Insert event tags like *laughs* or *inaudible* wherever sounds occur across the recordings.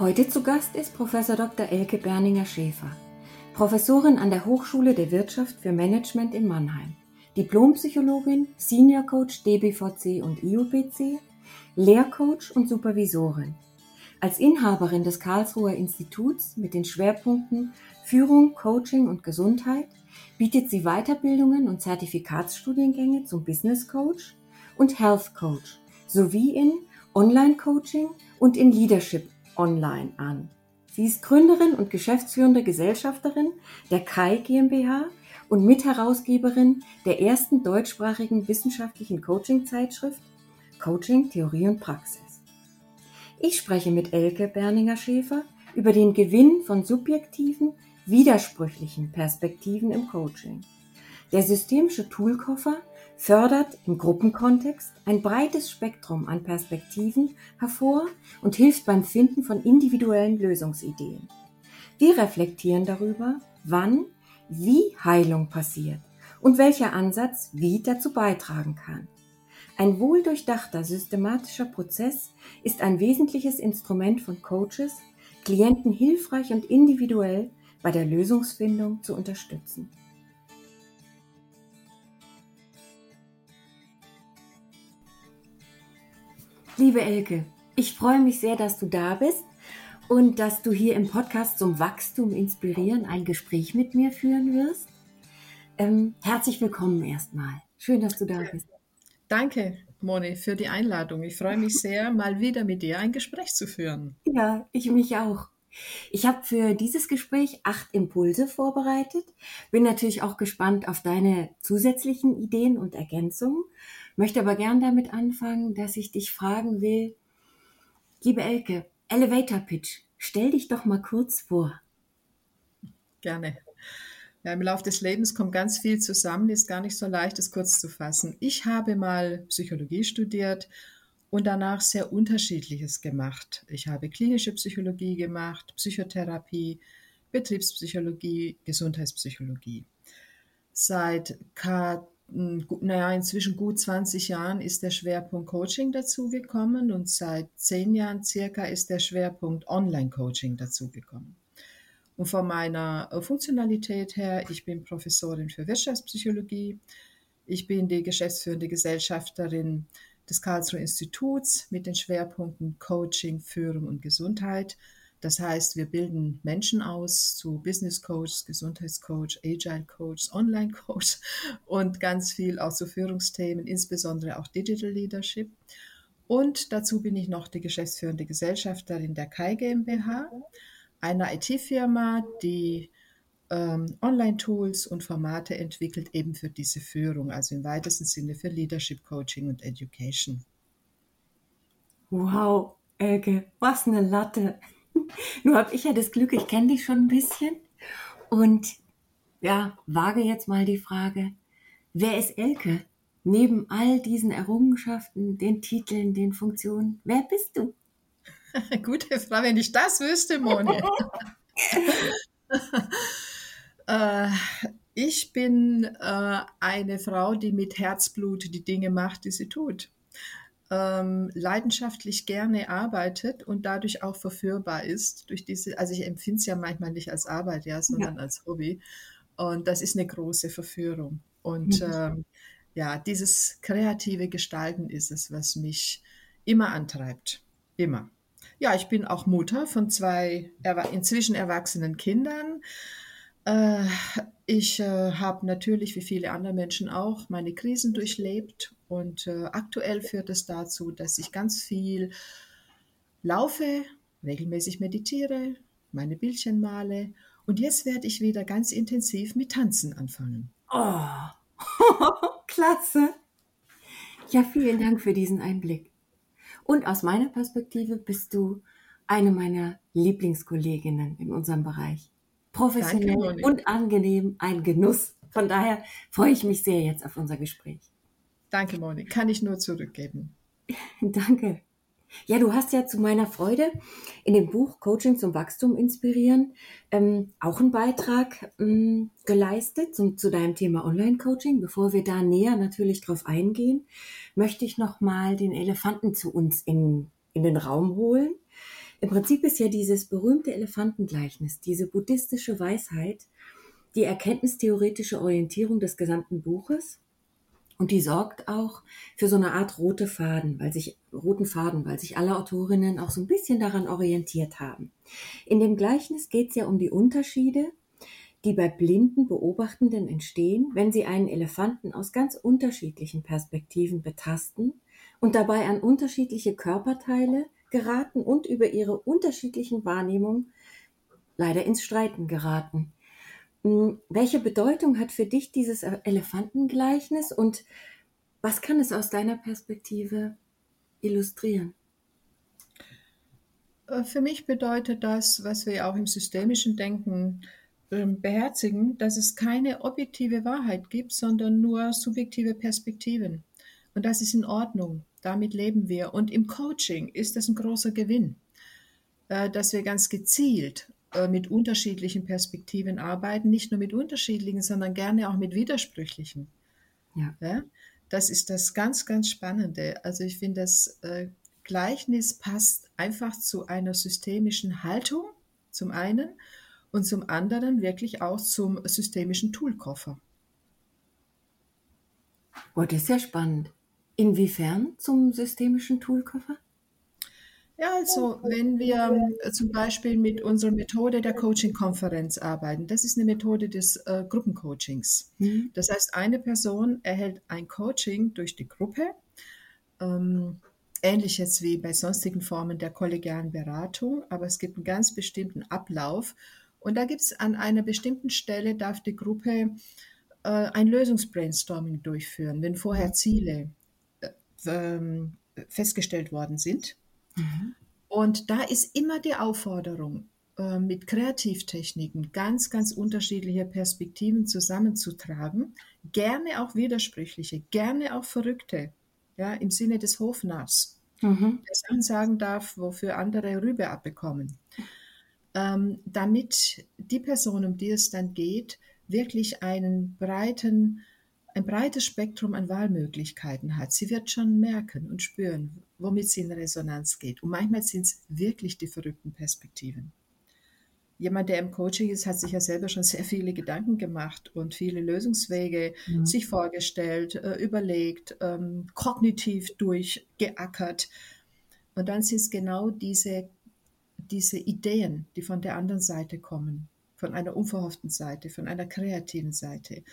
Heute zu Gast ist Professor Dr. Elke Berninger-Schäfer, Professorin an der Hochschule der Wirtschaft für Management in Mannheim, Diplompsychologin, Senior Coach DBVC und IUPC, Lehrcoach und Supervisorin. Als Inhaberin des Karlsruher Instituts mit den Schwerpunkten Führung, Coaching und Gesundheit bietet sie Weiterbildungen und Zertifikatsstudiengänge zum Business Coach und Health Coach sowie in Online-Coaching und in Leadership online an. Sie ist Gründerin und geschäftsführende Gesellschafterin der Kai GmbH und Mitherausgeberin der ersten deutschsprachigen wissenschaftlichen Coaching-Zeitschrift Coaching, Theorie und Praxis. Ich spreche mit Elke Berninger-Schäfer über den Gewinn von subjektiven, widersprüchlichen Perspektiven im Coaching. Der systemische Toolkoffer fördert im Gruppenkontext ein breites Spektrum an Perspektiven hervor und hilft beim Finden von individuellen Lösungsideen. Wir reflektieren darüber, wann, wie Heilung passiert und welcher Ansatz wie dazu beitragen kann. Ein wohldurchdachter systematischer Prozess ist ein wesentliches Instrument von Coaches, Klienten hilfreich und individuell bei der Lösungsfindung zu unterstützen. Liebe Elke, ich freue mich sehr, dass du da bist und dass du hier im Podcast zum Wachstum inspirieren ein Gespräch mit mir führen wirst. Ähm, herzlich willkommen erstmal. Schön, dass du da bist. Danke, Moni, für die Einladung. Ich freue mich sehr, mal wieder mit dir ein Gespräch zu führen. Ja, ich mich auch. Ich habe für dieses Gespräch acht Impulse vorbereitet, bin natürlich auch gespannt auf deine zusätzlichen Ideen und Ergänzungen möchte aber gern damit anfangen, dass ich dich fragen will, liebe Elke, Elevator Pitch, stell dich doch mal kurz vor. Gerne. Ja, Im Laufe des Lebens kommt ganz viel zusammen, ist gar nicht so leicht, es kurz zu fassen. Ich habe mal Psychologie studiert und danach sehr unterschiedliches gemacht. Ich habe klinische Psychologie gemacht, Psychotherapie, Betriebspsychologie, Gesundheitspsychologie. Seit naja, inzwischen gut 20 Jahren ist der Schwerpunkt Coaching dazugekommen und seit zehn Jahren circa ist der Schwerpunkt Online-Coaching dazugekommen. Und von meiner äh, Funktionalität her, ich bin Professorin für Wirtschaftspsychologie, ich bin die geschäftsführende Gesellschafterin des Karlsruher Instituts mit den Schwerpunkten Coaching, Führung und Gesundheit das heißt, wir bilden Menschen aus zu Business Coach, Gesundheitscoach, Agile Coach, Online Coach *laughs* und ganz viel auch zu Führungsthemen, insbesondere auch Digital Leadership. Und dazu bin ich noch die geschäftsführende Gesellschafterin der Kai GmbH, einer IT-Firma, die ähm, Online-Tools und Formate entwickelt, eben für diese Führung, also im weitesten Sinne für Leadership Coaching und Education. Wow, Elke, was eine Latte. *laughs* Nur habe ich ja das Glück, ich kenne dich schon ein bisschen und ja, wage jetzt mal die Frage, wer ist Elke? Neben all diesen Errungenschaften, den Titeln, den Funktionen, wer bist du? *laughs* Gute Frage, wenn ich das wüsste, Moni. *laughs* äh, ich bin äh, eine Frau, die mit Herzblut die Dinge macht, die sie tut ähm, leidenschaftlich gerne arbeitet und dadurch auch verführbar ist durch diese, also ich empfinde es ja manchmal nicht als Arbeit, ja, sondern ja. als Hobby. Und das ist eine große Verführung. Und mhm. ähm, ja, dieses kreative Gestalten ist es, was mich immer antreibt. Immer. Ja, ich bin auch Mutter von zwei inzwischen erwachsenen Kindern. Äh, ich äh, habe natürlich, wie viele andere Menschen auch, meine Krisen durchlebt und äh, aktuell führt es dazu, dass ich ganz viel laufe, regelmäßig meditiere, meine Bildchen male und jetzt werde ich wieder ganz intensiv mit Tanzen anfangen. Oh, *laughs* klasse. Ja, vielen Dank für diesen Einblick. Und aus meiner Perspektive bist du eine meiner Lieblingskolleginnen in unserem Bereich. Professionell Danke, und angenehm, ein Genuss. Von daher freue ich mich sehr jetzt auf unser Gespräch. Danke, Moni. Kann ich nur zurückgeben. *laughs* Danke. Ja, du hast ja zu meiner Freude in dem Buch Coaching zum Wachstum inspirieren ähm, auch einen Beitrag ähm, geleistet zum, zu deinem Thema Online-Coaching. Bevor wir da näher natürlich drauf eingehen, möchte ich noch mal den Elefanten zu uns in, in den Raum holen. Im Prinzip ist ja dieses berühmte Elefantengleichnis, diese buddhistische Weisheit, die erkenntnistheoretische Orientierung des gesamten Buches. Und die sorgt auch für so eine Art rote Faden, weil sich, roten Faden, weil sich alle Autorinnen auch so ein bisschen daran orientiert haben. In dem Gleichnis geht es ja um die Unterschiede, die bei blinden Beobachtenden entstehen, wenn sie einen Elefanten aus ganz unterschiedlichen Perspektiven betasten und dabei an unterschiedliche Körperteile geraten und über ihre unterschiedlichen Wahrnehmungen leider ins Streiten geraten. Hm, welche Bedeutung hat für dich dieses Elefantengleichnis und was kann es aus deiner Perspektive illustrieren? Äh, für mich bedeutet das, was wir auch im systemischen Denken ähm, beherzigen, dass es keine objektive Wahrheit gibt, sondern nur subjektive Perspektiven. Und das ist in Ordnung. Damit leben wir. Und im Coaching ist das ein großer Gewinn, äh, dass wir ganz gezielt äh, mit unterschiedlichen Perspektiven arbeiten, nicht nur mit unterschiedlichen, sondern gerne auch mit widersprüchlichen. Ja. ja? Das ist das ganz, ganz Spannende. Also ich finde, das äh, Gleichnis passt einfach zu einer systemischen Haltung, zum einen, und zum anderen wirklich auch zum systemischen Toolkoffer. Oh, das ist ja spannend. Inwiefern zum systemischen Toolkoffer? Ja, also wenn wir äh, zum Beispiel mit unserer Methode der Coaching-Konferenz arbeiten, das ist eine Methode des äh, Gruppencoachings. Mhm. Das heißt, eine Person erhält ein Coaching durch die Gruppe, ähm, ähnlich jetzt wie bei sonstigen Formen der kollegialen Beratung, aber es gibt einen ganz bestimmten Ablauf und da gibt es an einer bestimmten Stelle, darf die Gruppe äh, ein Lösungsbrainstorming durchführen, wenn vorher Ziele äh, ähm, festgestellt worden sind. Mhm. Und da ist immer die Aufforderung, äh, mit Kreativtechniken ganz, ganz unterschiedliche Perspektiven zusammenzutragen, gerne auch widersprüchliche, gerne auch verrückte, ja, im Sinne des Hofnarrs, mhm. der Sachen sagen darf, wofür andere Rübe abbekommen, ähm, damit die Person, um die es dann geht, wirklich einen breiten ein breites Spektrum an Wahlmöglichkeiten hat. Sie wird schon merken und spüren, womit sie in Resonanz geht. Und manchmal sind es wirklich die verrückten Perspektiven. Jemand, der im Coaching ist, hat sich ja selber schon sehr viele Gedanken gemacht und viele Lösungswege mhm. sich vorgestellt, äh, überlegt, ähm, kognitiv durchgeackert. Und dann sind es genau diese, diese Ideen, die von der anderen Seite kommen, von einer unverhofften Seite, von einer kreativen Seite,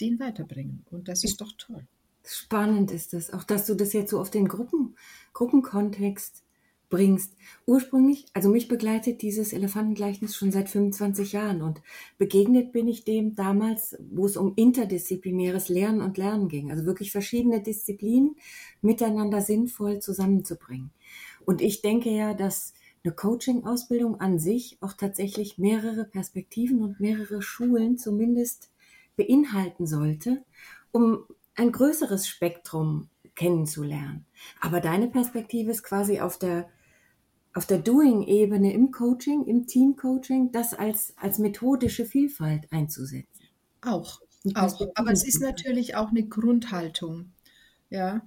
den weiterbringen. Und das ist doch toll. Spannend ist es, auch dass du das jetzt so auf den Gruppen, Gruppenkontext bringst. Ursprünglich, also mich begleitet dieses Elefantengleichnis schon seit 25 Jahren und begegnet bin ich dem damals, wo es um interdisziplinäres Lernen und Lernen ging. Also wirklich verschiedene Disziplinen miteinander sinnvoll zusammenzubringen. Und ich denke ja, dass eine Coaching-Ausbildung an sich auch tatsächlich mehrere Perspektiven und mehrere Schulen zumindest beinhalten sollte, um ein größeres Spektrum kennenzulernen. Aber deine Perspektive ist quasi auf der, auf der Doing-Ebene im Coaching, im Team-Coaching, das als, als methodische Vielfalt einzusetzen. Auch, auch. Aber es ist natürlich auch eine Grundhaltung. Ja,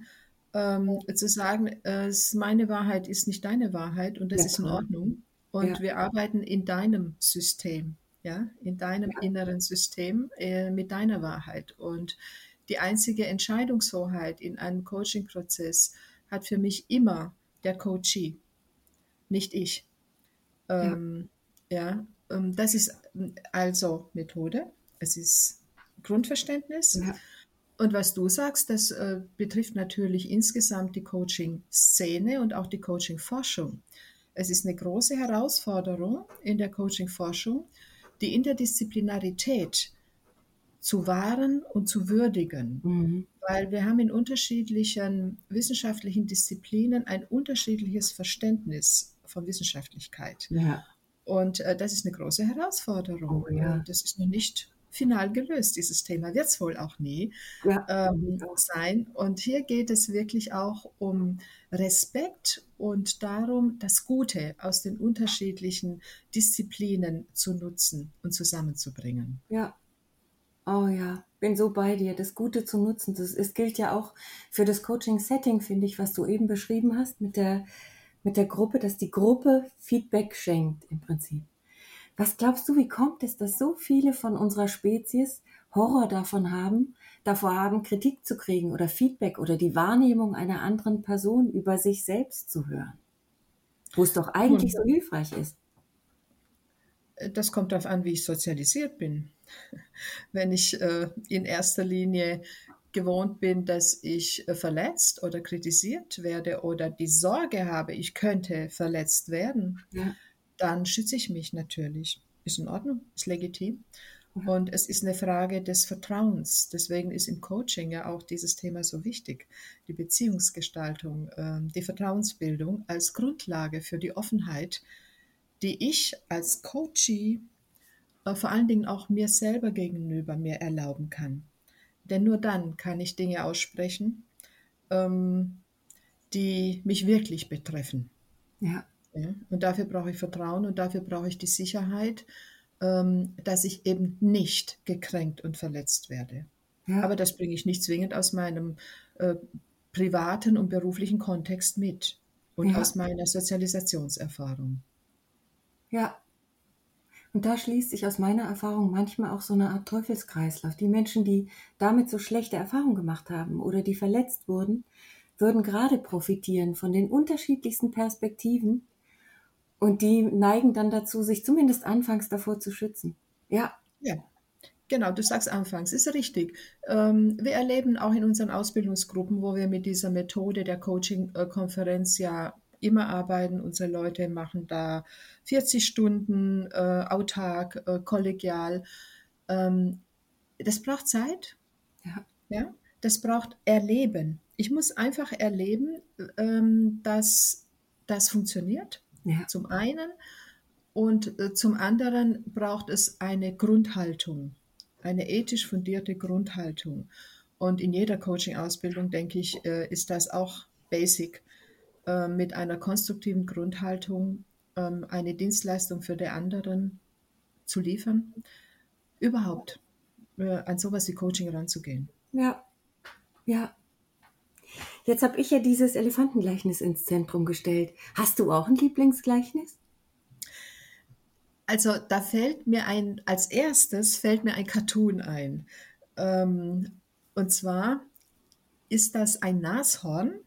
ähm, zu sagen, äh, meine Wahrheit ist nicht deine Wahrheit und das ja, ist in Ordnung. Und ja. wir arbeiten in deinem System ja, in deinem ja. inneren System äh, mit deiner Wahrheit. Und die einzige Entscheidungshoheit in einem Coaching-Prozess hat für mich immer der Coachee, nicht ich. Ähm, ja, ja ähm, das ist also Methode, es ist Grundverständnis. Ja. Und was du sagst, das äh, betrifft natürlich insgesamt die Coaching-Szene und auch die Coaching-Forschung. Es ist eine große Herausforderung in der Coaching-Forschung, die Interdisziplinarität zu wahren und zu würdigen. Mhm. Weil wir haben in unterschiedlichen wissenschaftlichen Disziplinen ein unterschiedliches Verständnis von Wissenschaftlichkeit. Ja. Und äh, das ist eine große Herausforderung. Oh, ja. Das ist noch nicht final gelöst, dieses Thema wird es wohl auch nie ja. ähm, sein. Und hier geht es wirklich auch um Respekt und darum, das Gute aus den unterschiedlichen Disziplinen zu nutzen und zusammenzubringen. Ja. Oh ja, bin so bei dir, das Gute zu nutzen. Das, es gilt ja auch für das Coaching-Setting, finde ich, was du eben beschrieben hast, mit der mit der Gruppe, dass die Gruppe Feedback schenkt im Prinzip. Was glaubst du, wie kommt es, dass so viele von unserer Spezies Horror davon haben, davor haben, Kritik zu kriegen oder Feedback oder die Wahrnehmung einer anderen Person über sich selbst zu hören? Wo es doch eigentlich so hilfreich ist. Das kommt darauf an, wie ich sozialisiert bin. Wenn ich äh, in erster Linie gewohnt bin, dass ich äh, verletzt oder kritisiert werde oder die Sorge habe, ich könnte verletzt werden, ja. Dann schütze ich mich natürlich. Ist in Ordnung, ist legitim. Und es ist eine Frage des Vertrauens. Deswegen ist im Coaching ja auch dieses Thema so wichtig. Die Beziehungsgestaltung, ähm, die Vertrauensbildung als Grundlage für die Offenheit, die ich als Coachie äh, vor allen Dingen auch mir selber gegenüber mir erlauben kann. Denn nur dann kann ich Dinge aussprechen, ähm, die mich wirklich betreffen. Ja. Ja. Und dafür brauche ich Vertrauen und dafür brauche ich die Sicherheit, ähm, dass ich eben nicht gekränkt und verletzt werde. Ja. Aber das bringe ich nicht zwingend aus meinem äh, privaten und beruflichen Kontext mit und ja. aus meiner Sozialisationserfahrung. Ja, und da schließt sich aus meiner Erfahrung manchmal auch so eine Art Teufelskreislauf. Die Menschen, die damit so schlechte Erfahrungen gemacht haben oder die verletzt wurden, würden gerade profitieren von den unterschiedlichsten Perspektiven und die neigen dann dazu, sich zumindest anfangs davor zu schützen. Ja. Ja. Genau, du sagst anfangs, ist richtig. Ähm, wir erleben auch in unseren Ausbildungsgruppen, wo wir mit dieser Methode der Coaching-Konferenz ja immer arbeiten. Unsere Leute machen da 40 Stunden äh, autark, äh, kollegial. Ähm, das braucht Zeit. Ja. ja. Das braucht Erleben. Ich muss einfach erleben, ähm, dass das funktioniert. Ja. Zum einen. Und äh, zum anderen braucht es eine Grundhaltung, eine ethisch fundierte Grundhaltung. Und in jeder Coaching-Ausbildung, denke ich, äh, ist das auch basic äh, mit einer konstruktiven Grundhaltung ähm, eine Dienstleistung für den anderen zu liefern. Überhaupt an sowas wie Coaching ranzugehen. Ja, ja. Jetzt habe ich ja dieses Elefantengleichnis ins Zentrum gestellt. Hast du auch ein Lieblingsgleichnis? Also da fällt mir ein, als erstes fällt mir ein Cartoon ein. Ähm, und zwar ist das ein Nashorn,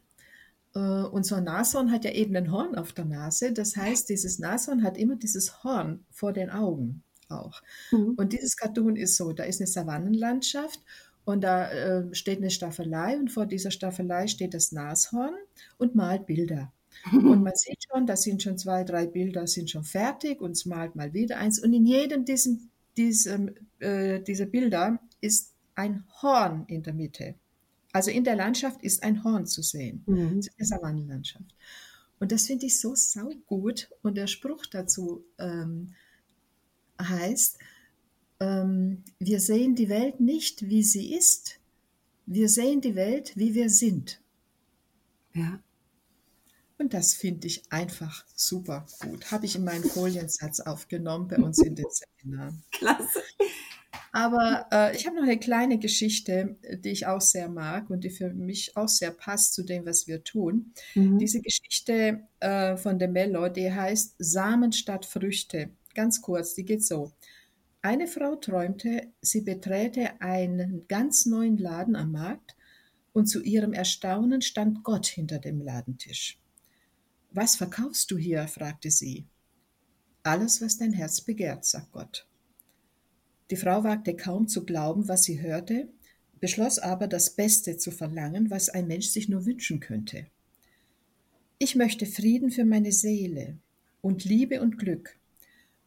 äh, unser Nashorn hat ja eben ein Horn auf der Nase. Das heißt, dieses Nashorn hat immer dieses Horn vor den Augen auch. Mhm. Und dieses Cartoon ist so, da ist eine Savannenlandschaft und da äh, steht eine Staffelei und vor dieser Staffelei steht das Nashorn und malt Bilder. *laughs* Und man sieht schon, da sind schon zwei, drei Bilder sind schon fertig und es malt mal wieder eins. Und in jedem diesem, diesem, äh, dieser Bilder ist ein Horn in der Mitte. Also in der Landschaft ist ein Horn zu sehen, mhm. in der Savannenlandschaft. Und das finde ich so saugut. Und der Spruch dazu ähm, heißt, ähm, wir sehen die Welt nicht, wie sie ist, wir sehen die Welt, wie wir sind. Ja. Und das finde ich einfach super gut. Habe ich in meinen Foliensatz aufgenommen bei uns in den Seminaren. *laughs* Klasse. Aber äh, ich habe noch eine kleine Geschichte, die ich auch sehr mag und die für mich auch sehr passt zu dem, was wir tun. Mhm. Diese Geschichte äh, von de Mello, die heißt Samen statt Früchte. Ganz kurz, die geht so. Eine Frau träumte, sie beträte einen ganz neuen Laden am Markt und zu ihrem Erstaunen stand Gott hinter dem Ladentisch. Was verkaufst du hier? fragte sie. Alles, was dein Herz begehrt, sagt Gott. Die Frau wagte kaum zu glauben, was sie hörte, beschloss aber, das Beste zu verlangen, was ein Mensch sich nur wünschen könnte. Ich möchte Frieden für meine Seele und Liebe und Glück,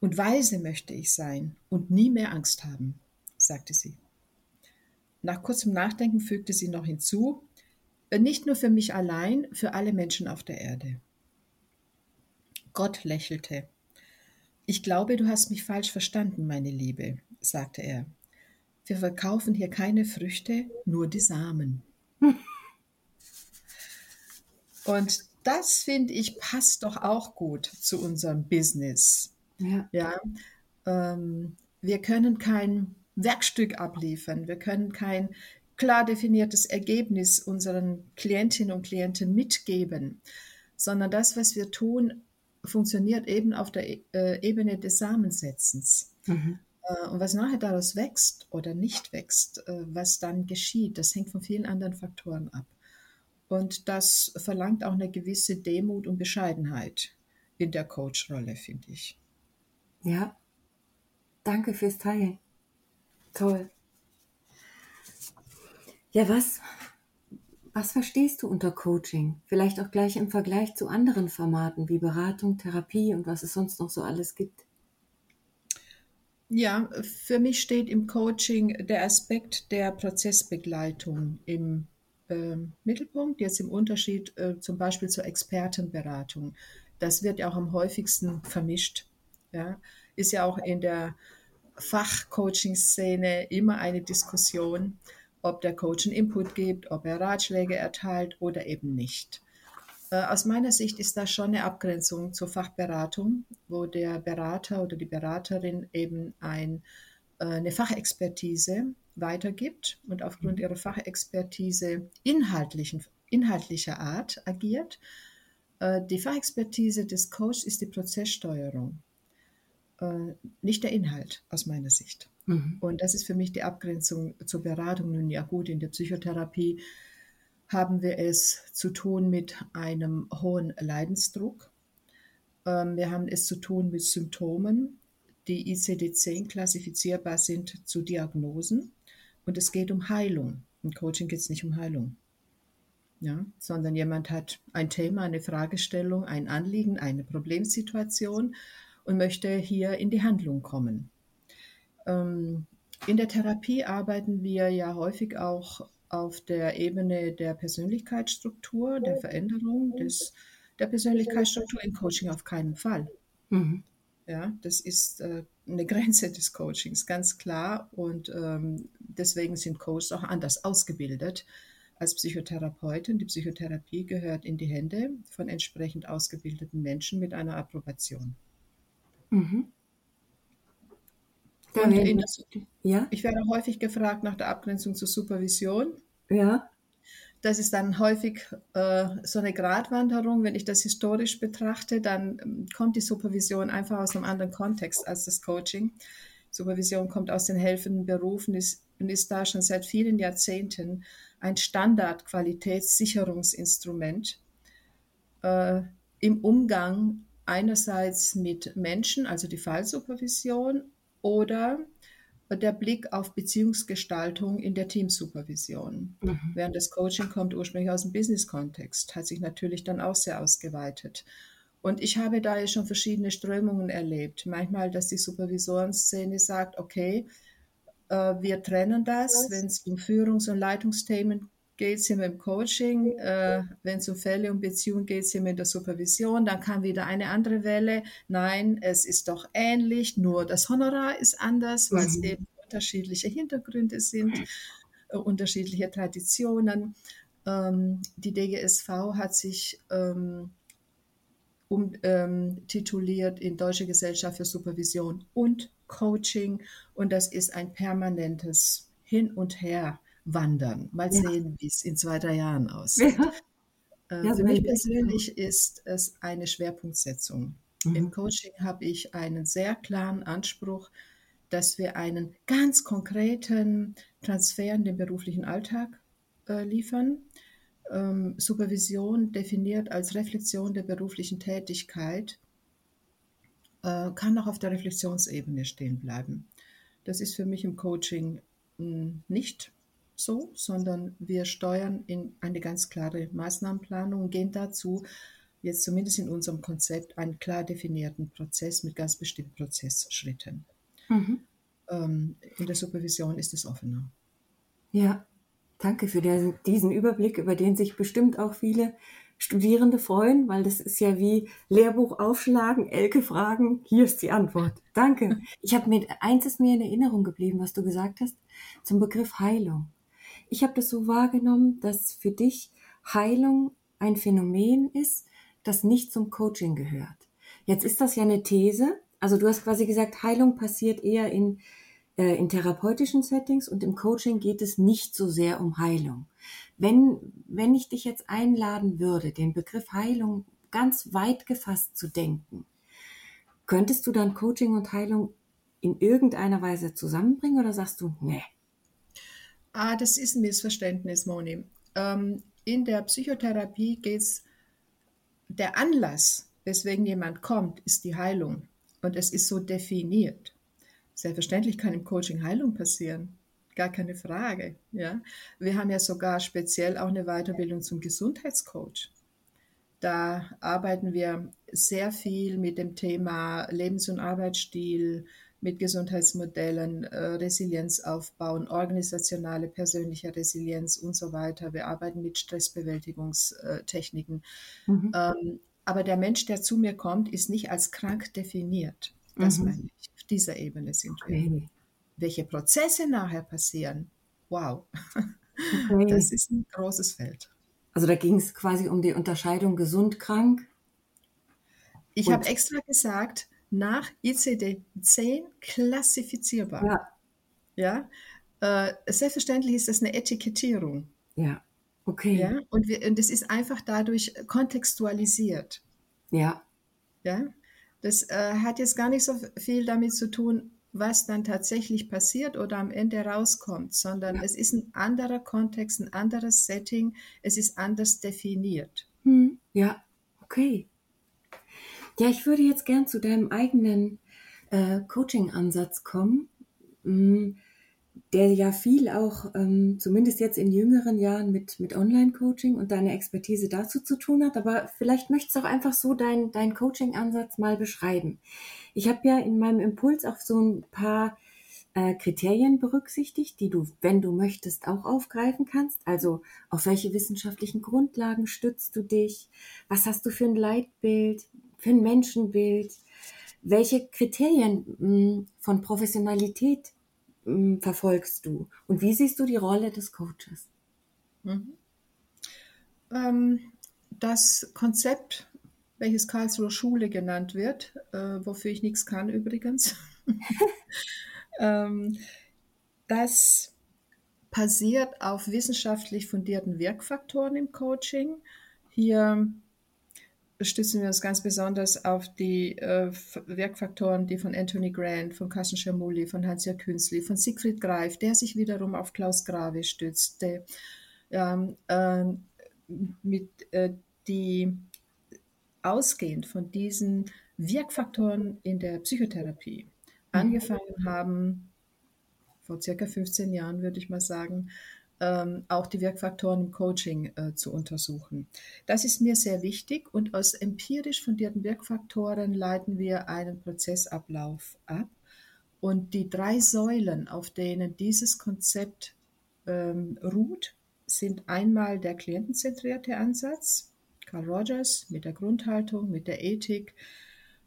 und weise möchte ich sein und nie mehr Angst haben, sagte sie. Nach kurzem Nachdenken fügte sie noch hinzu, nicht nur für mich allein, für alle Menschen auf der Erde. Gott lächelte. Ich glaube, du hast mich falsch verstanden, meine Liebe sagte er. Wir verkaufen hier keine Früchte, nur die Samen. *laughs* Und das finde ich passt doch auch gut zu unserem Business. Ja. ja ähm, wir können kein Werkstück abliefern, wir können kein klar definiertes Ergebnis unseren Klientinnen und Klienten mitgeben, sondern das, was wir tun, funktioniert eben auf der äh, Ebene des Samensetzens. Mhm. Äh, und was nachher daraus wächst oder nicht wächst, äh, was dann geschieht, das hängt von vielen anderen Faktoren ab. Und das verlangt auch eine gewisse Demut und Bescheidenheit in der Coach-Rolle, finde ich. Ja, danke fürs Teilen. Toll. Ja, was, was verstehst du unter Coaching? Vielleicht auch gleich im Vergleich zu anderen Formaten wie Beratung, Therapie und was es sonst noch so alles gibt. Ja, für mich steht im Coaching der Aspekt der Prozessbegleitung im äh, Mittelpunkt, jetzt im Unterschied äh, zum Beispiel zur Expertenberatung. Das wird ja auch am häufigsten vermischt. Ja? Ist ja auch in der Fachcoaching-Szene immer eine Diskussion ob der Coach einen Input gibt, ob er Ratschläge erteilt oder eben nicht. Äh, aus meiner Sicht ist das schon eine Abgrenzung zur Fachberatung, wo der Berater oder die Beraterin eben ein, äh, eine Fachexpertise weitergibt und aufgrund ihrer Fachexpertise inhaltlichen, inhaltlicher Art agiert. Äh, die Fachexpertise des Coaches ist die Prozesssteuerung, nicht der Inhalt aus meiner Sicht. Mhm. Und das ist für mich die Abgrenzung zur Beratung. Nun ja gut, in der Psychotherapie haben wir es zu tun mit einem hohen Leidensdruck. Ähm, wir haben es zu tun mit Symptomen, die ICD-10 klassifizierbar sind zu Diagnosen. Und es geht um Heilung. Im Coaching geht es nicht um Heilung. Ja, sondern jemand hat ein Thema, eine Fragestellung, ein Anliegen, eine Problemsituation und möchte hier in die Handlung kommen. Ähm, in der Therapie arbeiten wir ja häufig auch auf der Ebene der Persönlichkeitsstruktur, der Veränderung des, der Persönlichkeitsstruktur im Coaching auf keinen Fall. Mhm. Ja, das ist äh, eine Grenze des Coachings, ganz klar. Und ähm, deswegen sind Coaches auch anders ausgebildet als Psychotherapeuten. Die Psychotherapie gehört in die Hände von entsprechend ausgebildeten Menschen mit einer Approbation. Mhm. Der, ja? Ich werde häufig gefragt nach der Abgrenzung zur Supervision. Ja. Das ist dann häufig äh, so eine Gratwanderung. Wenn ich das historisch betrachte, dann ähm, kommt die Supervision einfach aus einem anderen Kontext als das Coaching. Supervision kommt aus den helfenden Berufen ist, und ist da schon seit vielen Jahrzehnten ein Standardqualitätssicherungsinstrument äh, im Umgang einerseits mit Menschen, also die Fallsupervision, oder der Blick auf Beziehungsgestaltung in der Teamsupervision. Mhm. Während das Coaching kommt ursprünglich aus dem Business-Kontext, hat sich natürlich dann auch sehr ausgeweitet. Und ich habe da ja schon verschiedene Strömungen erlebt. Manchmal, dass die Supervisorenszene sagt, okay, äh, wir trennen das, wenn es um Führungs- und Leitungsthemen geht es hier im Coaching, äh, wenn es um Fälle und Beziehungen geht, es hier mit der Supervision, dann kam wieder eine andere Welle. Nein, es ist doch ähnlich, nur das Honorar ist anders, weil es mhm. eben unterschiedliche Hintergründe sind, äh, unterschiedliche Traditionen. Ähm, die DGSV hat sich ähm, um, ähm, tituliert in Deutsche Gesellschaft für Supervision und Coaching und das ist ein permanentes Hin und Her wandern. Mal sehen, wie es in zwei, drei Jahren aussieht. Äh, für mich persönlich ist es eine Schwerpunktsetzung. Mhm. Im Coaching habe ich einen sehr klaren Anspruch, dass wir einen ganz konkreten Transfer in den beruflichen Alltag äh, liefern. Ähm, Supervision definiert als Reflexion der beruflichen Tätigkeit, äh, kann auch auf der Reflexionsebene stehen bleiben. Das ist für mich im Coaching mh, hm, nicht so, sondern wir steuern in eine ganz klare Maßnahmenplanung und gehen dazu, jetzt zumindest in unserem Konzept, einen klar definierten Prozess mit ganz bestimmten Prozessschritten. Mhm. Ähm, in der Supervision ist es offener. Ja, danke für diesen Überblick, über den sich bestimmt auch viele Studierende freuen, weil das ist ja wie Lehrbuch aufschlagen, Elke fragen, hier ist die Antwort. Danke. *laughs* Ich habe mir eins ist mir in Erinnerung geblieben, was du gesagt hast zum Begriff Heilung ich habe das so wahrgenommen, dass für dich Heilung ein Phänomen ist, das nicht zum Coaching gehört. Jetzt ist das ja eine These. Also du hast quasi gesagt, Heilung passiert eher in, äh, in therapeutischen Settings und im Coaching geht es nicht so sehr um Heilung. Wenn, wenn ich dich jetzt einladen würde, den Begriff Heilung ganz weit gefasst zu denken. Könntest du dann Coaching und Heilung in irgendeiner Weise zusammenbringen oder sagst du, nee? Ah, das ist ein Missverständnis, Moni. Ähm, in der Psychotherapie geht es, der Anlass, weswegen jemand kommt, ist die Heilung. Und es ist so definiert. Selbstverständlich kann im Coaching Heilung passieren. Gar keine Frage. Ja? Wir haben ja sogar speziell auch eine Weiterbildung zum Gesundheitscoach. Da arbeiten wir sehr viel mit dem Thema Lebens- und Arbeitsstil, mit Gesundheitsmodellen, äh, Resilienz aufbauen, organisationale, persönliche Resilienz und so weiter. Wir arbeiten mit Stressbewältigungstechniken. Mhm. Ähm, aber der Mensch, der zu mir kommt, ist nicht als krank definiert. Das mhm. meine ich. Auf dieser Ebene sind wir. Okay. Welche Prozesse nachher passieren, wow, okay. das ist ein großes Feld. Also da ging es quasi um die Unterscheidung gesund-krank. Ich habe extra gesagt, nach ICD-10 klassifizierbar. Ja. ja? Äh, selbstverständlich ist das eine Etikettierung. Ja, okay. Ja? Und, wir, und das ist einfach dadurch kontextualisiert. Ja. Ja. Das äh, hat jetzt gar nicht so viel damit zu tun, was dann tatsächlich passiert oder am Ende rauskommt, sondern ja. es ist ein anderer Kontext, ein anderes Setting, es ist anders definiert. Hm. Ja, okay. Ja, ich würde jetzt gern zu deinem eigenen äh, Coaching-Ansatz kommen, mh, mm, der ja viel auch, ähm, zumindest jetzt in jüngeren Jahren, mit, mit Online-Coaching und deiner Expertise dazu zu tun hat. Aber vielleicht möchtest du auch einfach so deinen dein Coaching-Ansatz mal beschreiben. Ich habe ja in meinem Impuls auch so ein paar äh, Kriterien berücksichtigt, die du, wenn du möchtest, auch aufgreifen kannst. Also auf welche wissenschaftlichen Grundlagen stützt du dich? Was hast du für ein Leitbild? Für ein Menschenbild? Welche Kriterien hm, von Professionalität hm, verfolgst du? Und wie siehst du die Rolle des Coaches? Mhm. Ähm, das Konzept, welches Karlsruher Schule genannt wird, äh, wofür ich nichts kann übrigens, *laughs* ähm, das basiert auf wissenschaftlich fundierten Wirkfaktoren im Coaching. Hier stützen wir uns ganz besonders auf die äh, Werkfaktoren, die von Anthony Grant, von Carsten Schermulli, von Hans-Jörg Künzli, von Siegfried Greif, der sich wiederum auf Klaus Grave stützte, ähm, äh, mit, äh, die ausgehend von diesen Wirkfaktoren in der Psychotherapie mhm. angefangen haben, vor circa 15 Jahren würde ich mal sagen, ähm, auch die Wirkfaktoren im Coaching äh, zu untersuchen. Das ist mir sehr wichtig und aus empirisch fundierten Wirkfaktoren leiten wir einen Prozessablauf ab. Und die drei Säulen, auf denen dieses Konzept ähm, ruht, sind einmal der klientenzentrierte Ansatz, Carl Rogers mit der Grundhaltung, mit der Ethik,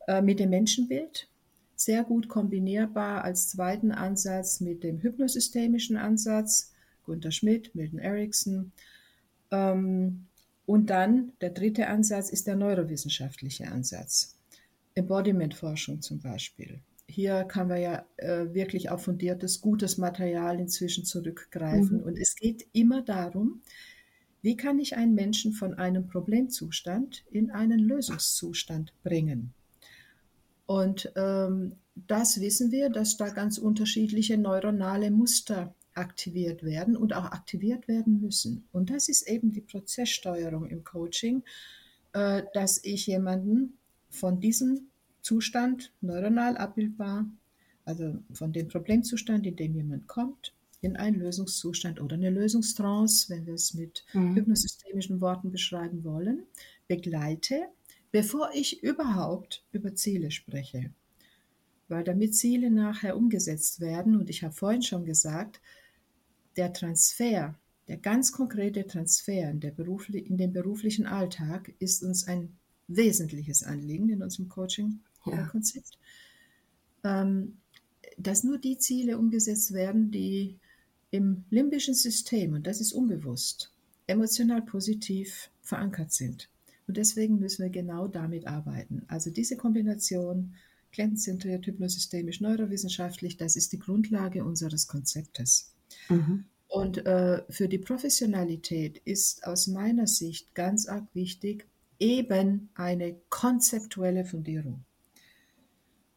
äh, mit dem Menschenbild, sehr gut kombinierbar als zweiten Ansatz mit dem hypnosystemischen Ansatz Gunther Schmidt, Milton Erickson. Ähm, und dann der dritte Ansatz ist der neurowissenschaftliche Ansatz. Embodiment-Forschung zum Beispiel. Hier kann man ja äh, wirklich auf fundiertes, gutes Material inzwischen zurückgreifen. Mhm. Und es geht immer darum, wie kann ich einen Menschen von einem Problemzustand in einen Lösungszustand bringen? Und ähm, das wissen wir, dass da ganz unterschiedliche neuronale Muster aktiviert werden und auch aktiviert werden müssen. Und das ist eben die Prozesssteuerung im Coaching, äh, dass ich jemanden von diesem Zustand neuronal abbildbar, also von dem Problemzustand, in dem jemand kommt, in einen Lösungszustand oder eine Lösungstrance, wenn wir es mit mhm. hypnosystemischen Worten beschreiben wollen, begleite, bevor ich überhaupt über Ziele spreche. Weil damit Ziele nachher umgesetzt werden, und ich habe vorhin schon gesagt, der Transfer, der ganz konkrete Transfer in, der Berufli in den beruflichen Alltag ist uns ein wesentliches Anliegen in unserem Coaching-Konzept. Ja. Ähm, dass nur die Ziele umgesetzt werden, die im limbischen System, und das ist unbewusst, emotional positiv verankert sind. Und deswegen müssen wir genau damit arbeiten. Also diese Kombination klientenzentriert, hypnosystemisch, neurowissenschaftlich, das ist die Grundlage unseres Konzeptes. Mhm. Und äh, für die Professionalität ist aus meiner Sicht ganz arg wichtig, eben eine konzeptuelle Fundierung.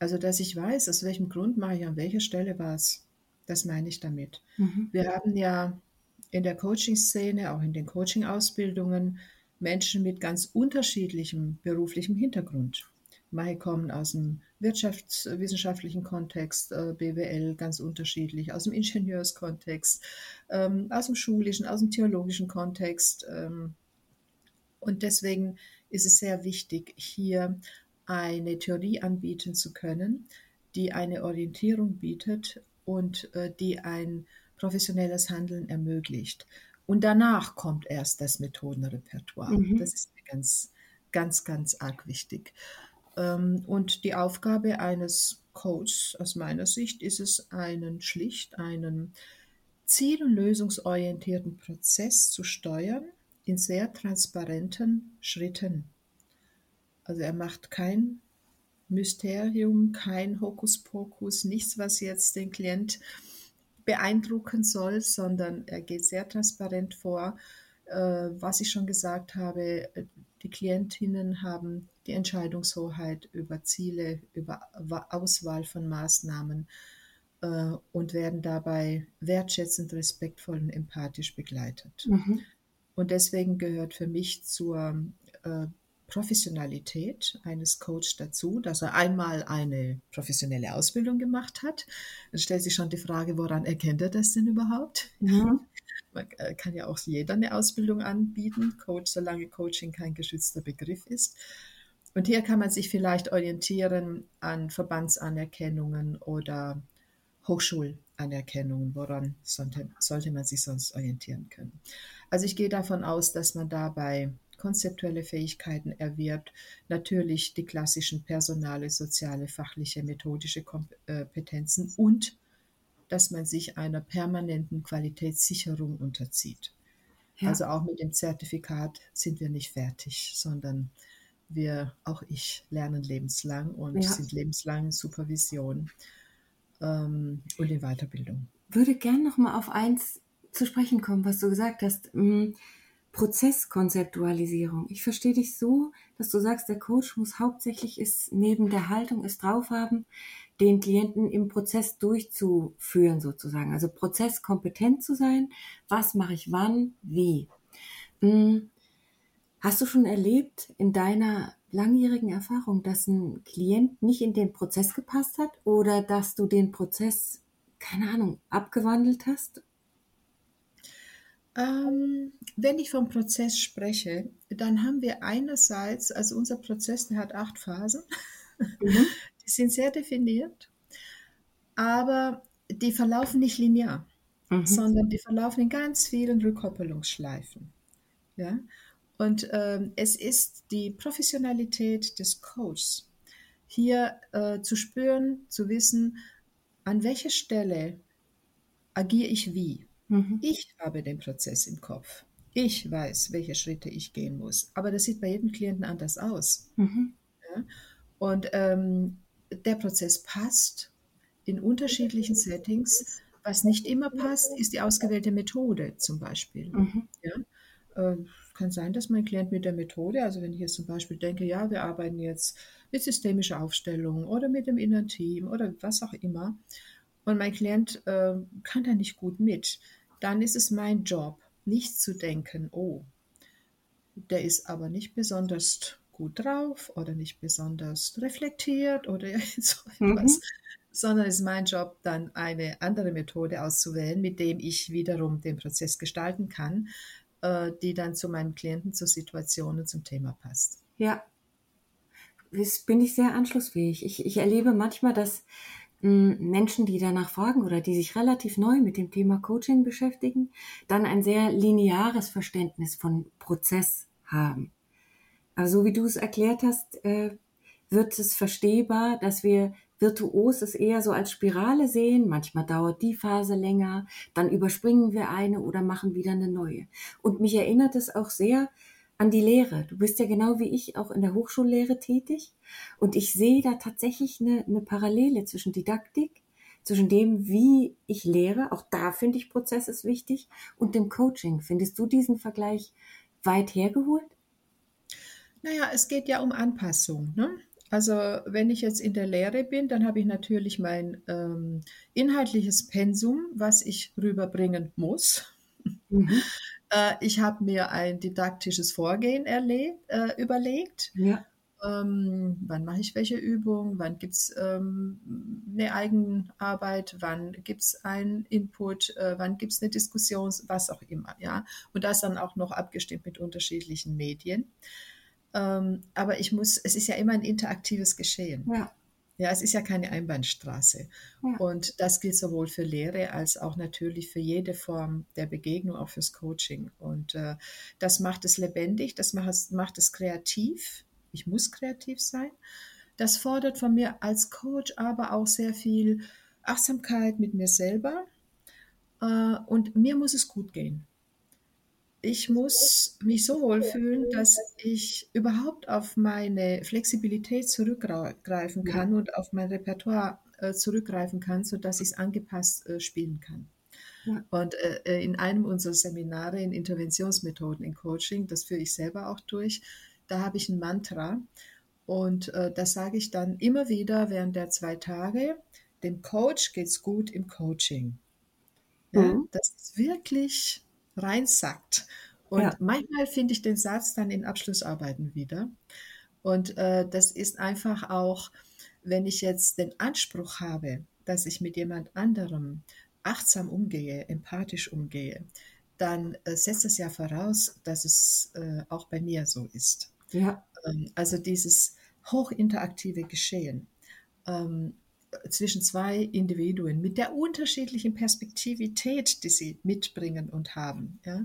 Also, dass ich weiß, aus welchem Grund mache ich an welcher Stelle was. Das meine ich damit. Mhm. Wir haben ja in der Coaching-Szene, auch in den Coaching-Ausbildungen, Menschen mit ganz unterschiedlichem beruflichem Hintergrund. Manche kommen aus dem wirtschaftswissenschaftlichen Kontext, äh, BWL ganz unterschiedlich, aus dem Ingenieurskontext, ähm, aus dem schulischen, aus dem theologischen Kontext. Ähm, und deswegen ist es sehr wichtig, hier eine Theorie anbieten zu können, die eine Orientierung bietet und äh, die ein professionelles Handeln ermöglicht. Und danach kommt erst das Methodenrepertoire. Mhm. Das ist mir ganz, ganz, ganz arg wichtig. Ähm, und die Aufgabe eines Coaches aus meiner Sicht ist es, einen schlicht, einen ziel- und lösungsorientierten Prozess zu steuern in sehr transparenten Schritten. Also er macht kein Mysterium, kein Hokuspokus, nichts, was jetzt den Klient beeindrucken soll, sondern er geht sehr transparent vor. Äh, was ich schon gesagt habe, die Klientinnen haben die Entscheidungshoheit über Ziele, über Auswahl von Maßnahmen äh, und werden dabei wertschätzend, respektvoll und empathisch begleitet. Mhm. Und deswegen gehört für mich zur äh, Professionalität eines Coaches dazu, dass er einmal eine professionelle Ausbildung gemacht hat. Dann stellt sich schon die Frage, woran erkennt er das denn überhaupt? Mhm. Man äh, kann ja auch jeder eine Ausbildung anbieten, Coach, solange Coaching kein geschützter Begriff ist. Und hier kann man sich vielleicht orientieren an Verbandsanerkennungen oder Hochschulanerkennungen, woran sollte, sollte man sich sonst orientieren können. Also ich gehe davon aus, dass man dabei konzeptuelle Fähigkeiten erwirbt, natürlich die klassischen personale, soziale, fachliche, methodische Kompetenzen und dass man sich einer permanenten Qualitätssicherung unterzieht. Ja. Also auch mit dem Zertifikat sind wir nicht fertig, sondern wir, auch ich, lernen lebenslang und ja. sind lebenslang in Supervision ähm, und in Weiterbildung. Würde gern noch mal auf eins zu sprechen kommen, was du gesagt hast. Hm, Prozesskonzeptualisierung. Ich verstehe dich so, dass du sagst, der Coach muss hauptsächlich es neben der Haltung es drauf haben, den Klienten im Prozess durchzuführen sozusagen. Also prozesskompetent zu sein. Was mache ich wann, wie? Hm, hast du schon erlebt in deiner langjährigen Erfahrung, dass ein Klient nicht in den Prozess gepasst hat oder dass du den Prozess, keine Ahnung, abgewandelt hast? Ähm, wenn ich vom Prozess spreche, dann haben wir einerseits, also unser Prozess, der hat acht Phasen. Mhm. *laughs* Die sind sehr definiert, aber die verlaufen nicht linear, mhm. sondern die verlaufen in ganz vielen Rückkoppelungsschleifen. Ja? Und ähm, es ist die Professionalität des Coaches, hier äh, zu spüren, zu wissen, an welcher Stelle agiere ich wie. Mhm. Ich habe den Prozess im Kopf. Ich weiß, welche Schritte ich gehen muss. Aber das sieht bei jedem Klienten anders aus. Mhm. Ja? Und ähm, der Prozess passt in unterschiedlichen Settings. Was nicht immer passt, ist die ausgewählte Methode zum Beispiel. Mhm. Ja? Äh, kann sein, dass mein Klient mit der Methode, also wenn ich jetzt zum Beispiel denke, ja, wir arbeiten jetzt mit systemischer Aufstellung oder mit dem inneren Team oder was auch immer, und mein Klient äh, kann da nicht gut mit, dann ist es mein Job, nicht zu denken, oh, der ist aber nicht besonders gut drauf oder nicht besonders reflektiert oder *laughs* so etwas, mhm. sondern es ist mein Job, dann eine andere Methode auszuwählen, mit dem ich wiederum den Prozess gestalten kann, äh, die dann zu meinem Klienten, zur Situation und zum Thema passt. Ja, das bin ich sehr anschlussfähig. Ich, ich erlebe manchmal, dass hm, Menschen, die danach fragen oder die sich relativ neu mit dem Thema Coaching beschäftigen, dann ein sehr lineares Verständnis von Prozess haben. Aber so wie du es erklärt hast, äh, wird es verstehbar, dass wir virtuos es eher so als Spirale sehen. Manchmal dauert die Phase länger, dann überspringen wir eine oder machen wieder eine neue. Und mich erinnert es auch sehr an die Lehre. Du bist ja genau wie ich auch in der Hochschullehre tätig. Und ich sehe da tatsächlich eine, eine Parallele zwischen Didaktik, zwischen dem, wie ich lehre, auch da finde ich Prozess ist wichtig, und dem Coaching. Findest du diesen Vergleich weit hergeholt? Naja, es geht ja um Anpassung. Ne? Also wenn ich jetzt in der Lehre bin, dann habe ich natürlich mein ähm, inhaltliches Pensum, was ich rüberbringen muss. Mhm. *laughs* Äh, ich habe mir ein didaktisches Vorgehen erlebt, äh, überlegt. Ja. Ähm, wann mache ich welche Übung? Wann gibt es ähm, eine Eigenarbeit? Wann gibt es einen Input? Äh, wann gibt es eine Diskussion? Was auch immer. Ja? Und das dann auch noch abgestimmt mit unterschiedlichen Medien. Ähm, aber ich muss, es ist ja immer ein interaktives Geschehen. Ja. Ja, es ist ja keine Einbahnstraße. Ja. Und das gilt sowohl für Lehre als auch natürlich für jede Form der Begegnung, auch fürs Coaching. Und äh, das macht es lebendig, das macht es, macht es kreativ. Ich muss kreativ sein. Das fordert von mir als Coach aber auch sehr viel Achtsamkeit mit mir selber. Äh, und mir muss es gut gehen ich muss mich so wohlfühlen, dass ich überhaupt auf meine Flexibilität zurückgreifen kann und auf mein Repertoire äh, zurückgreifen kann, sodass ich es angepasst äh, spielen kann. Ja. Und äh, äh, in einem unserer Seminare in Interventionsmethoden in Coaching, das führe ich selber auch durch, da habe ich ein Mantra und äh, das sage ich dann immer wieder während der zwei Tage. Dem Coach geht es gut im Coaching. Ja, mhm. Das ist wirklich reinsackt. Und ja. manchmal finde ich den Satz dann in Abschlussarbeiten wieder. Und äh, das ist einfach auch, wenn ich jetzt den Anspruch habe, dass ich mit jemand anderem achtsam umgehe, empathisch umgehe, dann äh, setzt es ja voraus, dass es äh, auch bei mir so ist. Ja. Ähm, also dieses hochinteraktive Geschehen. Ähm, zwischen zwei Individuen mit der unterschiedlichen Perspektivität, die sie mitbringen und haben. Ja?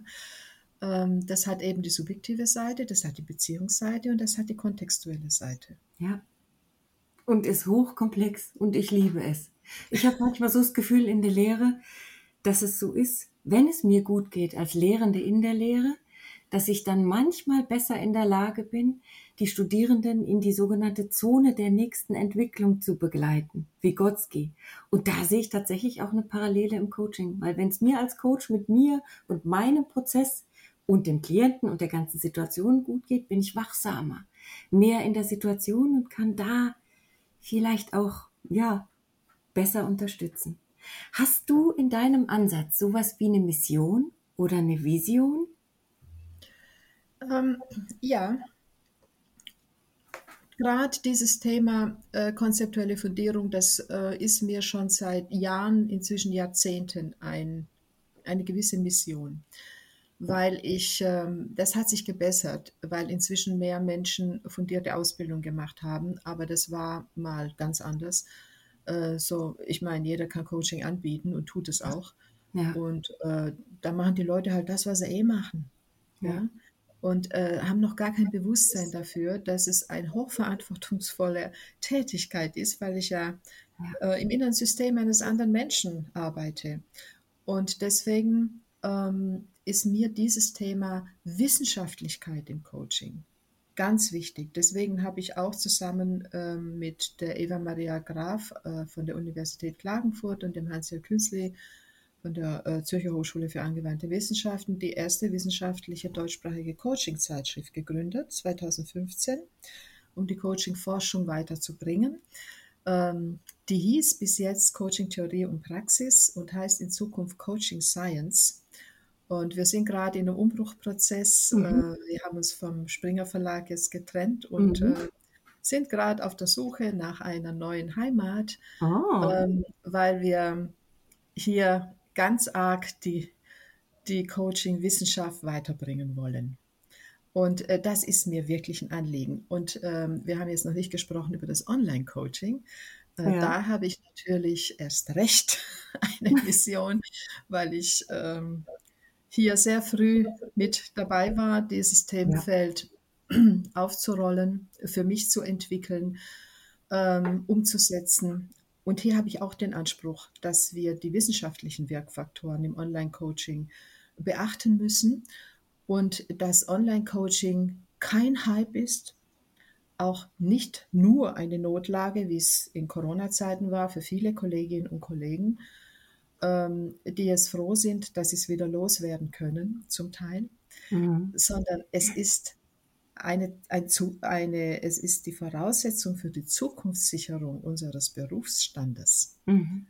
Ähm, das hat eben die subjektive Seite, das hat die Beziehungsseite und das hat die kontextuelle Seite. Ja. Und ist hochkomplex und ich liebe es. Ich habe manchmal so das Gefühl in der Lehre, dass es so ist, wenn es mir gut geht als Lehrende in der Lehre, dass ich dann manchmal besser in der Lage bin, die Studierenden in die sogenannte Zone der nächsten Entwicklung zu begleiten, Vygotsky. Und da sehe ich tatsächlich auch eine Parallele im Coaching, weil wenn es mir als Coach mit mir und meinem Prozess und dem Klienten und der ganzen Situation gut geht, bin ich wachsamer, mehr in der Situation und kann da vielleicht auch, ja, besser unterstützen. Hast du in deinem Ansatz sowas wie eine Mission oder eine Vision? Ähm, ja, gerade dieses Thema äh, konzeptuelle Fundierung, das äh, ist mir schon seit Jahren, inzwischen Jahrzehnten ein, eine gewisse Mission. Weil ich, ähm, das hat sich gebessert, weil inzwischen mehr Menschen fundierte Ausbildung gemacht haben, aber das war mal ganz anders. Äh, so, ich meine, jeder kann Coaching anbieten und tut es auch. Ja. Und äh, da machen die Leute halt das, was sie eh machen. Ja. ja? Und äh, haben noch gar kein Bewusstsein dafür, dass es eine hochverantwortungsvolle Tätigkeit ist, weil ich ja äh, im inneren System eines anderen Menschen arbeite. Und deswegen ähm, ist mir dieses Thema Wissenschaftlichkeit im Coaching ganz wichtig. Deswegen habe ich auch zusammen ähm, mit der Eva Maria Graf äh, von der Universität Klagenfurt und dem Hans-Jörg Künzli von der äh, Zürcher Hochschule für angewandte Wissenschaften die erste wissenschaftliche deutschsprachige Coaching-Zeitschrift gegründet, 2015, um die Coaching-Forschung weiterzubringen. Ähm, die hieß bis jetzt Coaching Theorie und Praxis und heißt in Zukunft Coaching Science. Und wir sind gerade in einem Umbruchprozess. Mhm. Äh, wir haben uns vom Springer Verlag jetzt getrennt und mhm. äh, sind gerade auf der Suche nach einer neuen Heimat, oh. ähm, weil wir hier ganz arg die, die Coaching-Wissenschaft weiterbringen wollen. Und äh, das ist mir wirklich ein Anliegen. Und ähm, wir haben jetzt noch nicht gesprochen über das Online-Coaching. Äh, ja. Da habe ich natürlich erst recht *laughs* eine Mission, weil ich ähm, hier sehr früh mit dabei war, dieses Themenfeld ja. aufzurollen, für mich zu entwickeln, ähm, umzusetzen und hier habe ich auch den Anspruch, dass wir die wissenschaftlichen Wirkfaktoren im Online-Coaching beachten müssen und dass Online-Coaching kein Hype ist, auch nicht nur eine Notlage, wie es in Corona-Zeiten war für viele Kolleginnen und Kollegen, ähm, die jetzt froh sind, dass sie es wieder loswerden können, zum Teil, mhm. sondern es ist eine, ein, eine, es ist die Voraussetzung für die Zukunftssicherung unseres Berufsstandes. Mhm.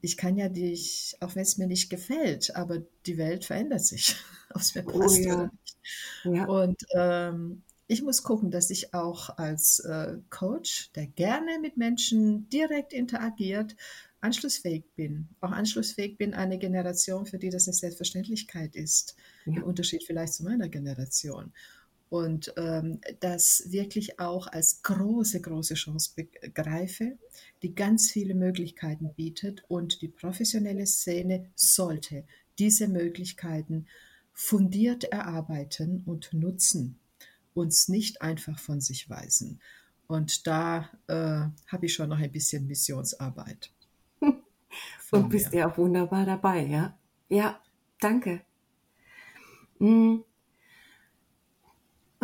Ich kann ja dich, auch wenn es mir nicht gefällt, aber die Welt verändert sich, *laughs* ob es mir oh passt oh, ja. oder nicht. Ja. Und ähm, ich muss gucken, dass ich auch als äh, Coach, der gerne mit Menschen direkt interagiert, anschlussfähig bin. Auch anschlussfähig bin eine Generation, für die das eine Selbstverständlichkeit ist. Ja. Im Unterschied vielleicht zu meiner Generation. Und ähm, das wirklich auch als große, große Chance begreife, die ganz viele Möglichkeiten bietet. Und die professionelle Szene sollte diese Möglichkeiten fundiert erarbeiten und nutzen uns nicht einfach von sich weisen. Und da äh, habe ich schon noch ein bisschen Missionsarbeit. *laughs* Und bist ja auch wunderbar dabei, ja? Ja, danke. Hm.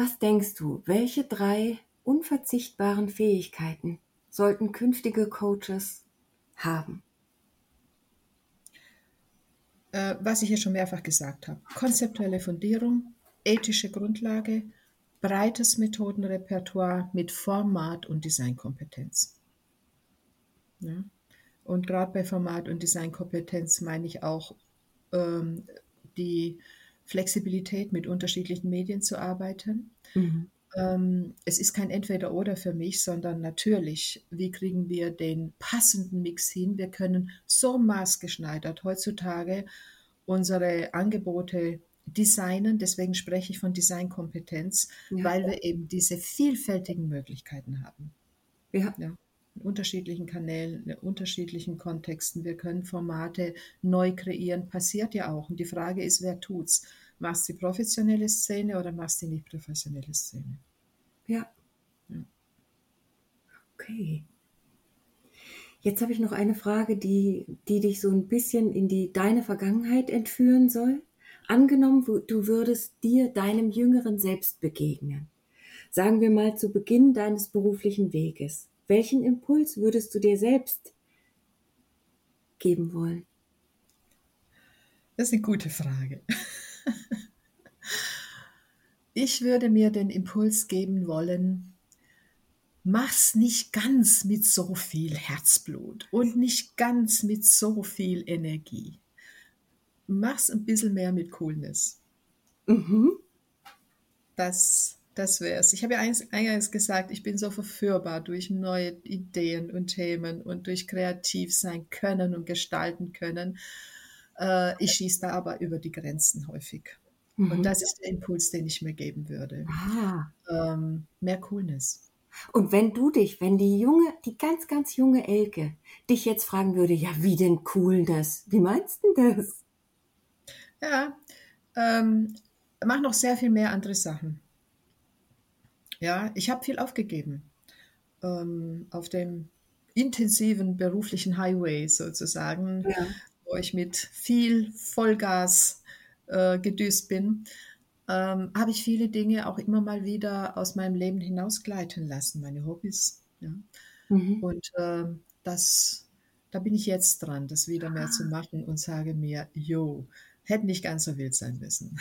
Was denkst du, welche drei unverzichtbaren Fähigkeiten sollten künftige Coaches haben? Äh, was ich hier schon mehrfach gesagt habe. Konzeptuelle Fundierung, ethische Grundlage breites Methodenrepertoire mit Format und Designkompetenz. Ja? Und gerade bei Format und Designkompetenz meine ich auch ähm, die Flexibilität, mit unterschiedlichen Medien zu arbeiten. Mhm. Ähm, es ist kein Entweder-Oder für mich, sondern natürlich, wie kriegen wir den passenden Mix hin? Wir können so maßgeschneidert heutzutage unsere Angebote designen. Deswegen spreche ich von Designkompetenz, ja. weil wir eben diese vielfältigen Möglichkeiten haben. Ja. ja. In unterschiedlichen Kanälen, in unterschiedlichen Kontexten. Wir können Formate neu kreieren, passiert ja auch. Und die Frage ist, wer tut's? Machst du die professionelle Szene oder machst du die nicht professionelle Szene? Ja. ja. Okay. Jetzt habe ich noch eine Frage, die, die dich so ein bisschen in die deine Vergangenheit entführen soll. Angenommen, du würdest dir deinem jüngeren Selbst begegnen. Sagen wir mal zu Beginn deines beruflichen Weges. Welchen Impuls würdest du dir selbst geben wollen? Das ist eine gute Frage. *laughs* Ich würde mir den Impuls geben wollen, mach's nicht ganz mit so viel Herzblut und nicht ganz mit so viel Energie mach's ein bisschen mehr mit Coolness. Mhm. Das, das es. Ich habe ja eingangs gesagt, ich bin so verführbar durch neue Ideen und Themen und durch kreativ sein können und gestalten können. Äh, ich schieße da aber über die Grenzen häufig. Mhm. Und das ist der Impuls, den ich mir geben würde. Ah. Ähm, mehr Coolness. Und wenn du dich, wenn die junge, die ganz, ganz junge Elke dich jetzt fragen würde, ja, wie denn Coolness? Wie meinst du das? Ja, ähm, mach noch sehr viel mehr andere Sachen. Ja, ich habe viel aufgegeben ähm, auf dem intensiven beruflichen Highway sozusagen, ja. Wo ich mit viel Vollgas äh, gedüst bin, ähm, habe ich viele Dinge auch immer mal wieder aus meinem Leben hinausgleiten lassen, meine Hobbys. Ja. Mhm. Und äh, das, da bin ich jetzt dran, das wieder mehr zu machen und sage mir, yo, hätte nicht ganz so wild sein müssen.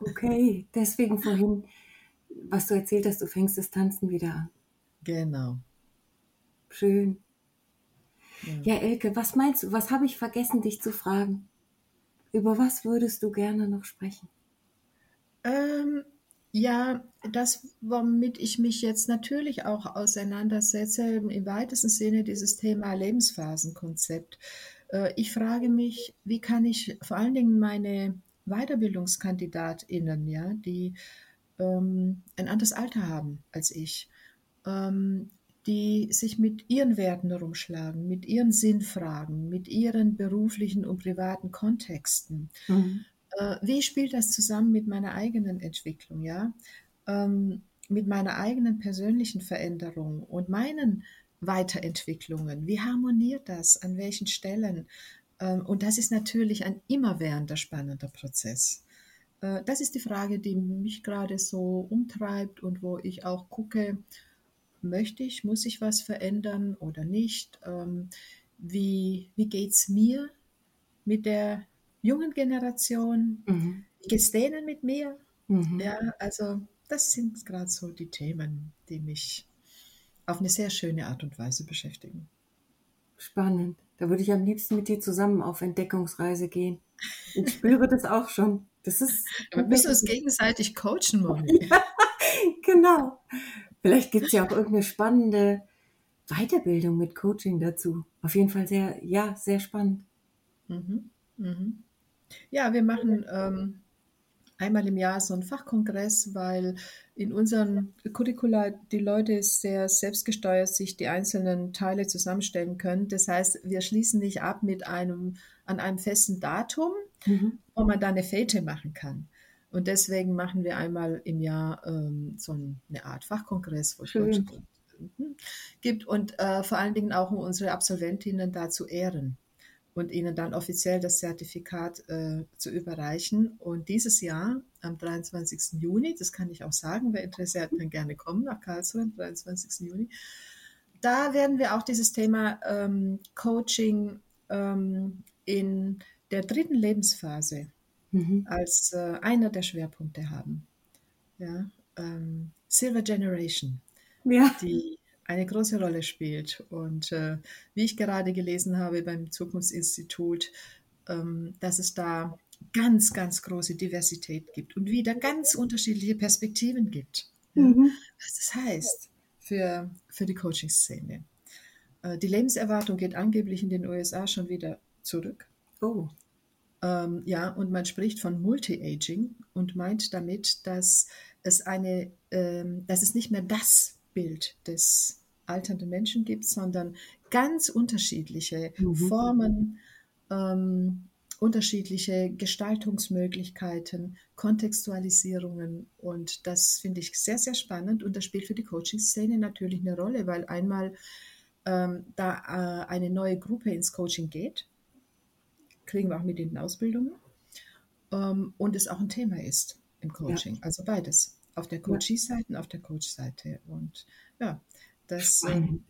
Okay, deswegen vorhin, was du erzählt hast, du fängst das Tanzen wieder an. Genau. Schön. Ja, Elke, was meinst du, was habe ich vergessen, dich zu fragen? Über was würdest du gerne noch sprechen? Ähm, ja, das, womit ich mich jetzt natürlich auch auseinandersetze, im weitesten Sinne dieses Thema Lebensphasenkonzept. Äh, ich frage mich, wie kann ich vor allen Dingen meine WeiterbildungskandidatInnen, ja, die ähm, ein anderes Alter haben als ich, ähm, die sich mit ihren Werten herumschlagen, mit ihren Sinnfragen, mit ihren beruflichen und privaten Kontexten. Mhm. Äh, wie spielt das zusammen mit meiner eigenen Entwicklung, ja? Ähm, mit meiner eigenen persönlichen Veränderung und meinen Weiterentwicklungen? Wie harmoniert das? An welchen Stellen? Ähm, und das ist natürlich ein immerwährender spannender Prozess. Äh, das ist die Frage, die mich gerade so umtreibt und wo ich auch gucke, möchte ich, muss ich was verändern oder nicht? Ähm, wie wie geht es mir mit der jungen Generation? Mhm. Wie geht es denen mit mir? Mhm. Ja, also das sind gerade so die Themen, die mich auf eine sehr schöne Art und Weise beschäftigen. Spannend. Da würde ich am liebsten mit dir zusammen auf Entdeckungsreise gehen. Ich spüre das auch schon. Das ist. *laughs* Wir müssen uns gegenseitig coachen, Moni. *laughs* Ja, genau. Vielleicht gibt es ja auch irgendeine spannende Weiterbildung mit Coaching dazu. Auf jeden Fall sehr, ja, sehr spannend. Mhm. Mhm. Ja, wir machen ähm, einmal im Jahr so einen Fachkongress, weil in unseren Curricula die Leute sehr selbstgesteuert sich die einzelnen Teile zusammenstellen können. Das heißt, wir schließen nicht ab mit einem an einem festen Datum, mhm. wo man da eine Fete machen kann. Und deswegen machen wir einmal im Jahr ähm, so eine Art Fachkongress, wo es gibt und äh, vor allen Dingen auch um unsere Absolventinnen da zu ehren und ihnen dann offiziell das Zertifikat äh, zu überreichen. Und dieses Jahr, am 23. Juni, das kann ich auch sagen, wer Interesse hat, kann gerne kommen nach Karlsruhe am 23. Juni. Da werden wir auch dieses Thema ähm, Coaching ähm, in der dritten Lebensphase mhm. als äh, einer der Schwerpunkte haben. Ja, ähm, Silver Generation, ja. die eine große Rolle spielt. Und äh, wie ich gerade gelesen habe beim Zukunftsinstitut, ähm, dass es da ganz, ganz große Diversität gibt und wieder ganz unterschiedliche Perspektiven gibt. Mhm. Was das heißt für, für die Coaching-Szene. Äh, die Lebenserwartung geht angeblich in den USA schon wieder zurück. Oh. Ähm, ja, und man spricht von Multi-Aging und meint damit, dass es eine, ähm, dass es nicht mehr das Bild des alternden Menschen gibt, sondern ganz unterschiedliche mhm. Formen, ähm, unterschiedliche Gestaltungsmöglichkeiten, Kontextualisierungen und das finde ich sehr, sehr spannend und das spielt für die Coaching-Szene natürlich eine Rolle, weil einmal ähm, da äh, eine neue Gruppe ins Coaching geht, kriegen wir auch mit in den Ausbildungen ähm, und es auch ein Thema ist im Coaching, ja. also beides auf der Coachee-Seite und auf der Coach-Seite. Und ja, das ähm,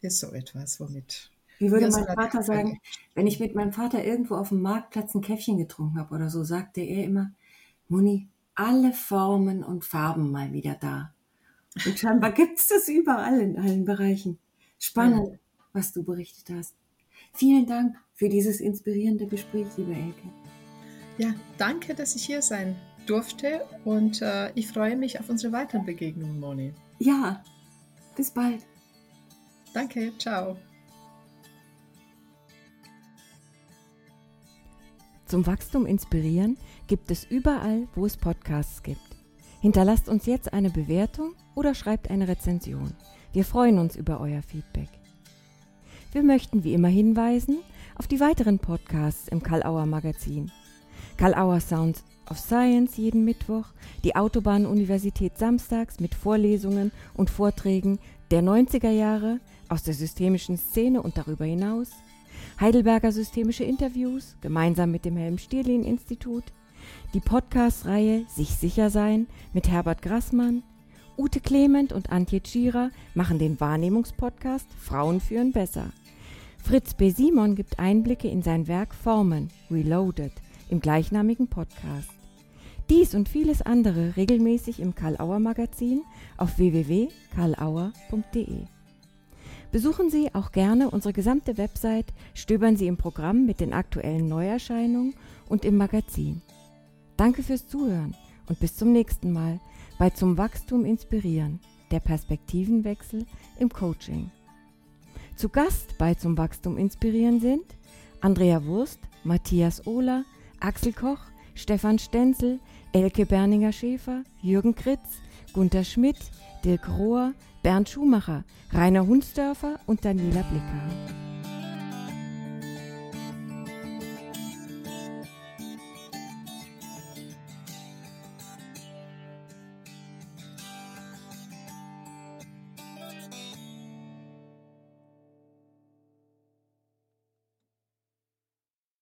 ist so etwas, womit. Wie würde mein Vater sagen, wenn ich mit meinem Vater irgendwo auf dem Marktplatz ein Käffchen getrunken habe oder so, sagte er immer, Moni, alle Formen und Farben mal wieder da. Und scheinbar *laughs* gibt es das überall in allen Bereichen. Spannend, ja. was du berichtet hast. Vielen Dank für dieses inspirierende Gespräch, liebe Elke. Ja, danke, dass ich hier sein durfte und äh, ich freue mich auf unsere weiteren Begegnungen, Moni. Ja, bis bald. Danke, ciao. Zum Wachstum inspirieren gibt es überall, wo es Podcasts gibt. Hinterlasst uns jetzt eine Bewertung oder schreibt eine Rezension. Wir freuen uns über euer Feedback. Wir möchten wie immer hinweisen auf die weiteren Podcasts im Karl Auer Magazin. Karl Auer Sounds of Science jeden Mittwoch, die Autobahn-Universität samstags mit Vorlesungen und Vorträgen der 90er Jahre aus der systemischen Szene und darüber hinaus, Heidelberger systemische Interviews gemeinsam mit dem Helm-Stierlin-Institut, die Podcast-Reihe Sich sicher sein mit Herbert Grassmann, Ute Clement und Antje Tschira machen den Wahrnehmungspodcast Frauen führen besser. Fritz B. Simon gibt Einblicke in sein Werk Formen, Reloaded, im gleichnamigen Podcast. Dies und vieles andere regelmäßig im Karl Auer Magazin auf www.karlauer.de. Besuchen Sie auch gerne unsere gesamte Website, stöbern Sie im Programm mit den aktuellen Neuerscheinungen und im Magazin. Danke fürs Zuhören und bis zum nächsten Mal bei Zum Wachstum inspirieren, der Perspektivenwechsel im Coaching. Zu Gast bei Zum Wachstum inspirieren sind Andrea Wurst, Matthias Ohler, Axel Koch, Stefan Stenzel, Elke Berninger-Schäfer, Jürgen Kritz, Gunther Schmidt, Dirk Rohr, Bernd Schumacher, Rainer Hunsdörfer und Daniela Blicker.